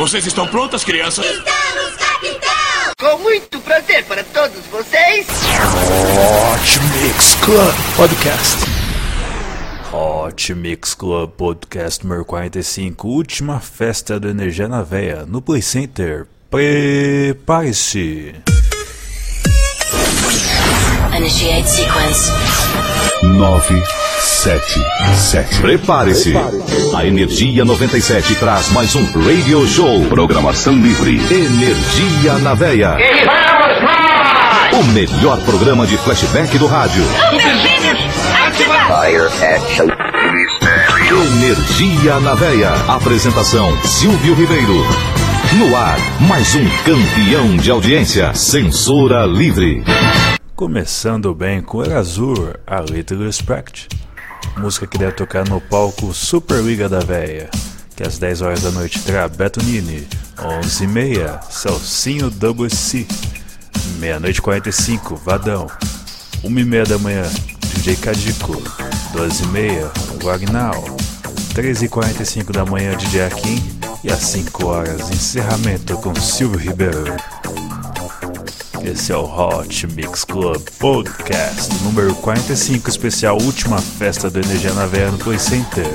Vocês estão prontas, crianças? Estamos, capitão! Com muito prazer para todos vocês. Hot Mix Club Podcast. Hot Mix Club Podcast número 45, última festa do Energia na Veia, no Play Center. Prepare-se. Initiate sequence. 9, 7, 7. Prepare-se. A Energia 97 traz mais um Radio Show. Programação livre. Energia na veia. O melhor programa de flashback do rádio. Energia na veia. Apresentação Silvio Ribeiro. No ar, mais um campeão de audiência. Censura livre. Começando bem com Erazur, a Little Respect. Música que deve tocar no palco Superliga da Véia, que às 10 horas da noite terá Beto Nini, 11 e meia, Celcinho WC, meia-noite 45, Vadão, 1 e meia da manhã, DJ Cadico, 12 e meia, Guagnal, 13 e 45 da manhã, DJ Akin, e às 5 horas, encerramento com Silvio Ribeiro. Esse é o Hot Mix Club Podcast número 45, especial última festa do Energia na Veia no Play Center.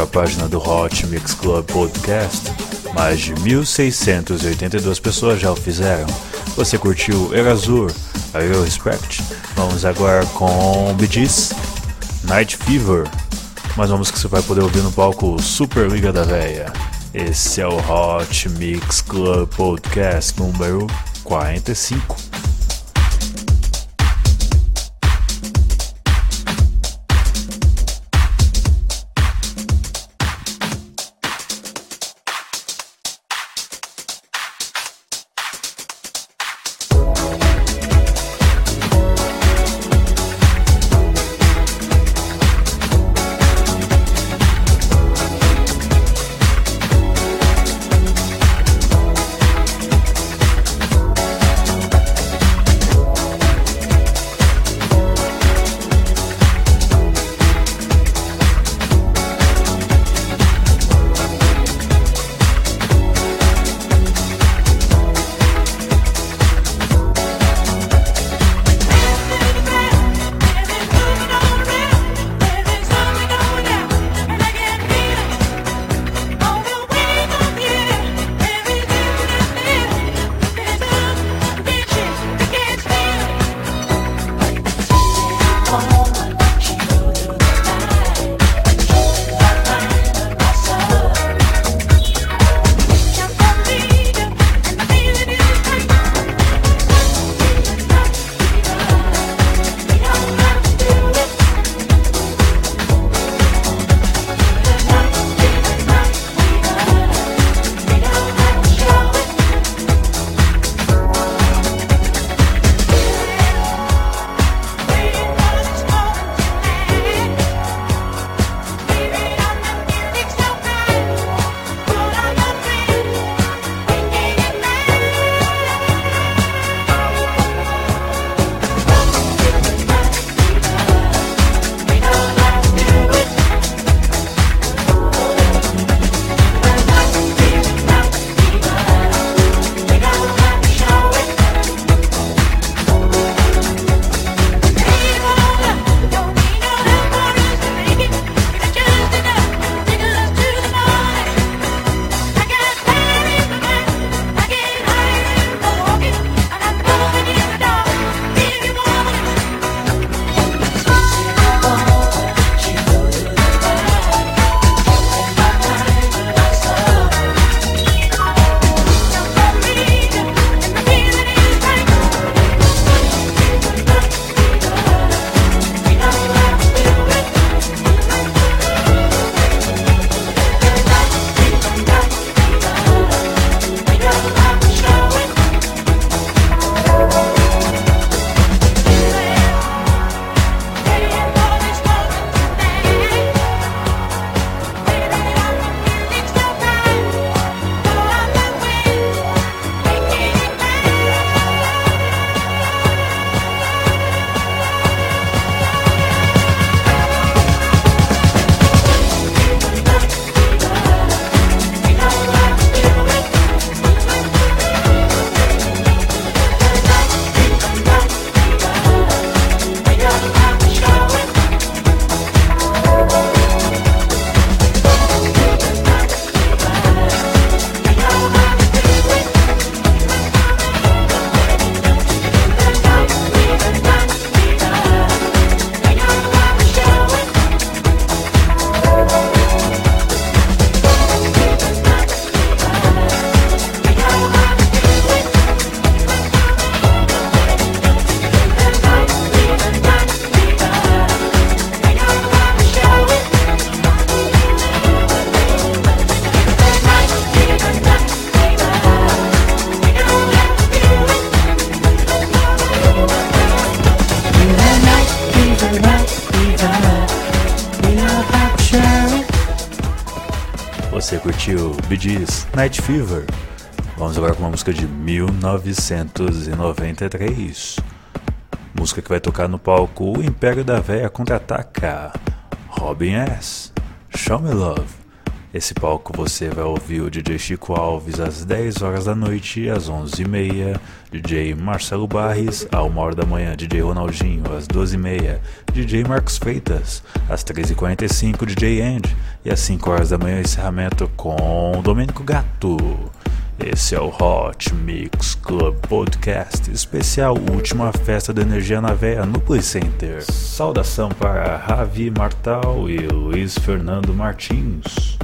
A página do Hot Mix Club Podcast? Mais de 1.682 pessoas já o fizeram. Você curtiu Erazur, a Real Respect? Vamos agora com Bidis, Night Fever. Mais uma música que você vai poder ouvir no palco Super Liga da Véia. Esse é o Hot Mix Club Podcast número 45. Night Fever. Vamos agora com uma música de 1993. Música que vai tocar no palco O Império da Véia Contra-Ataca. Robin S. Show Me Love. Esse palco você vai ouvir o DJ Chico Alves às 10 horas da noite, às 11h30, DJ Marcelo Barres, à 1 hora da manhã, DJ Ronaldinho, às 12h30, DJ Marcos Freitas, às 13h45, DJ End, E às 5 horas da manhã, encerramento com Domênico Gato. Esse é o Hot Mix Club Podcast especial Última Festa da Energia na Veia no Play Center. Saudação para Ravi Martal e Luiz Fernando Martins.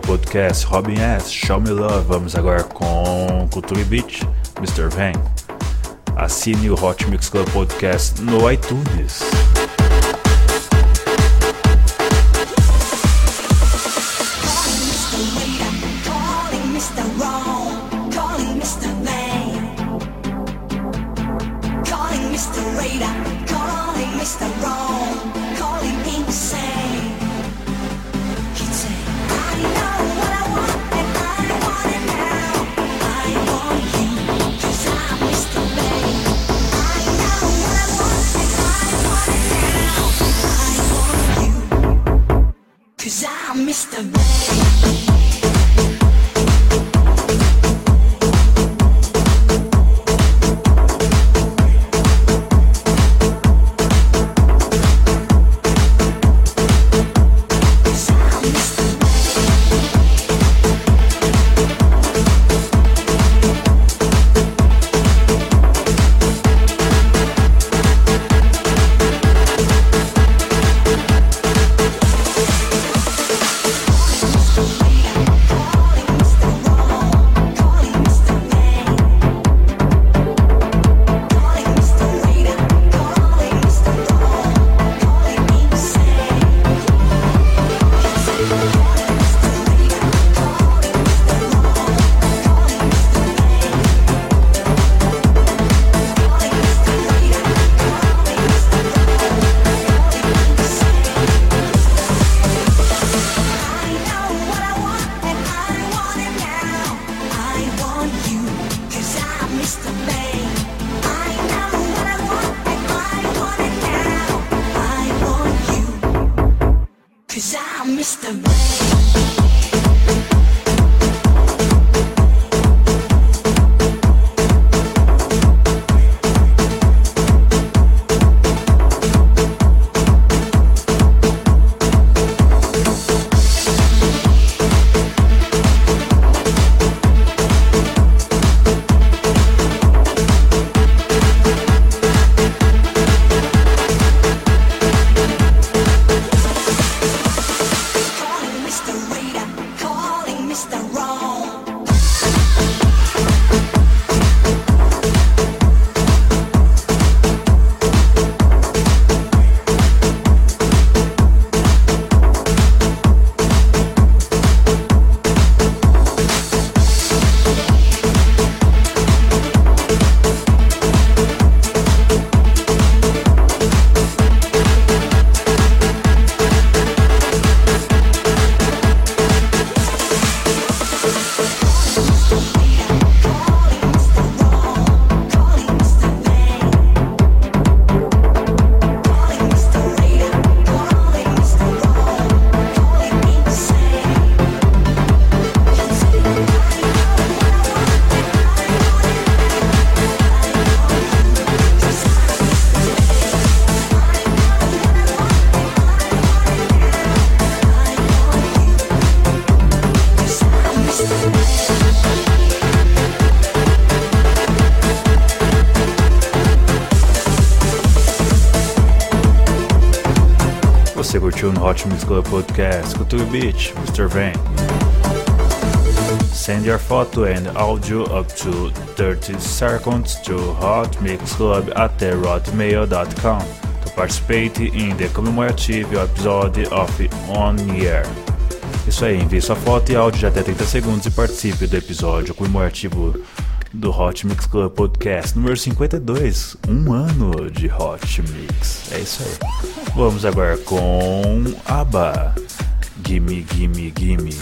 Podcast Robin S. Show Me Love. Vamos agora com Culture Beat, Mr. Van. Assine o Hot Mix Club Podcast no iTunes. just the way no Hot Mix Club Podcast. Couture Beach, Mr. Vane. Send your photo and audio up to 30 seconds to hotmixclub at rotmail.com to participate in the commemorative episode of On Year. Isso aí, envie sua foto e áudio de até 30 segundos e participe do episódio comemorativo do Hot Mix Club Podcast número 52, um ano de Hot Mix. É isso aí. Vamos agora com Aba, Gimme, gimme, gimme.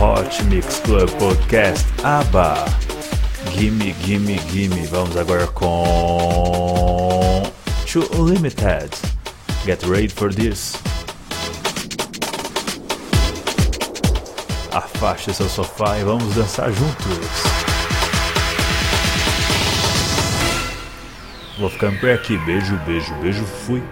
Hot Mix Club Podcast ABBA. Gimme, gimme, gimme. Vamos agora com. Too Limited. Get ready for this. Afaste seu sofá e vamos dançar juntos. Vou ficando por aqui. Beijo, beijo, beijo. Fui.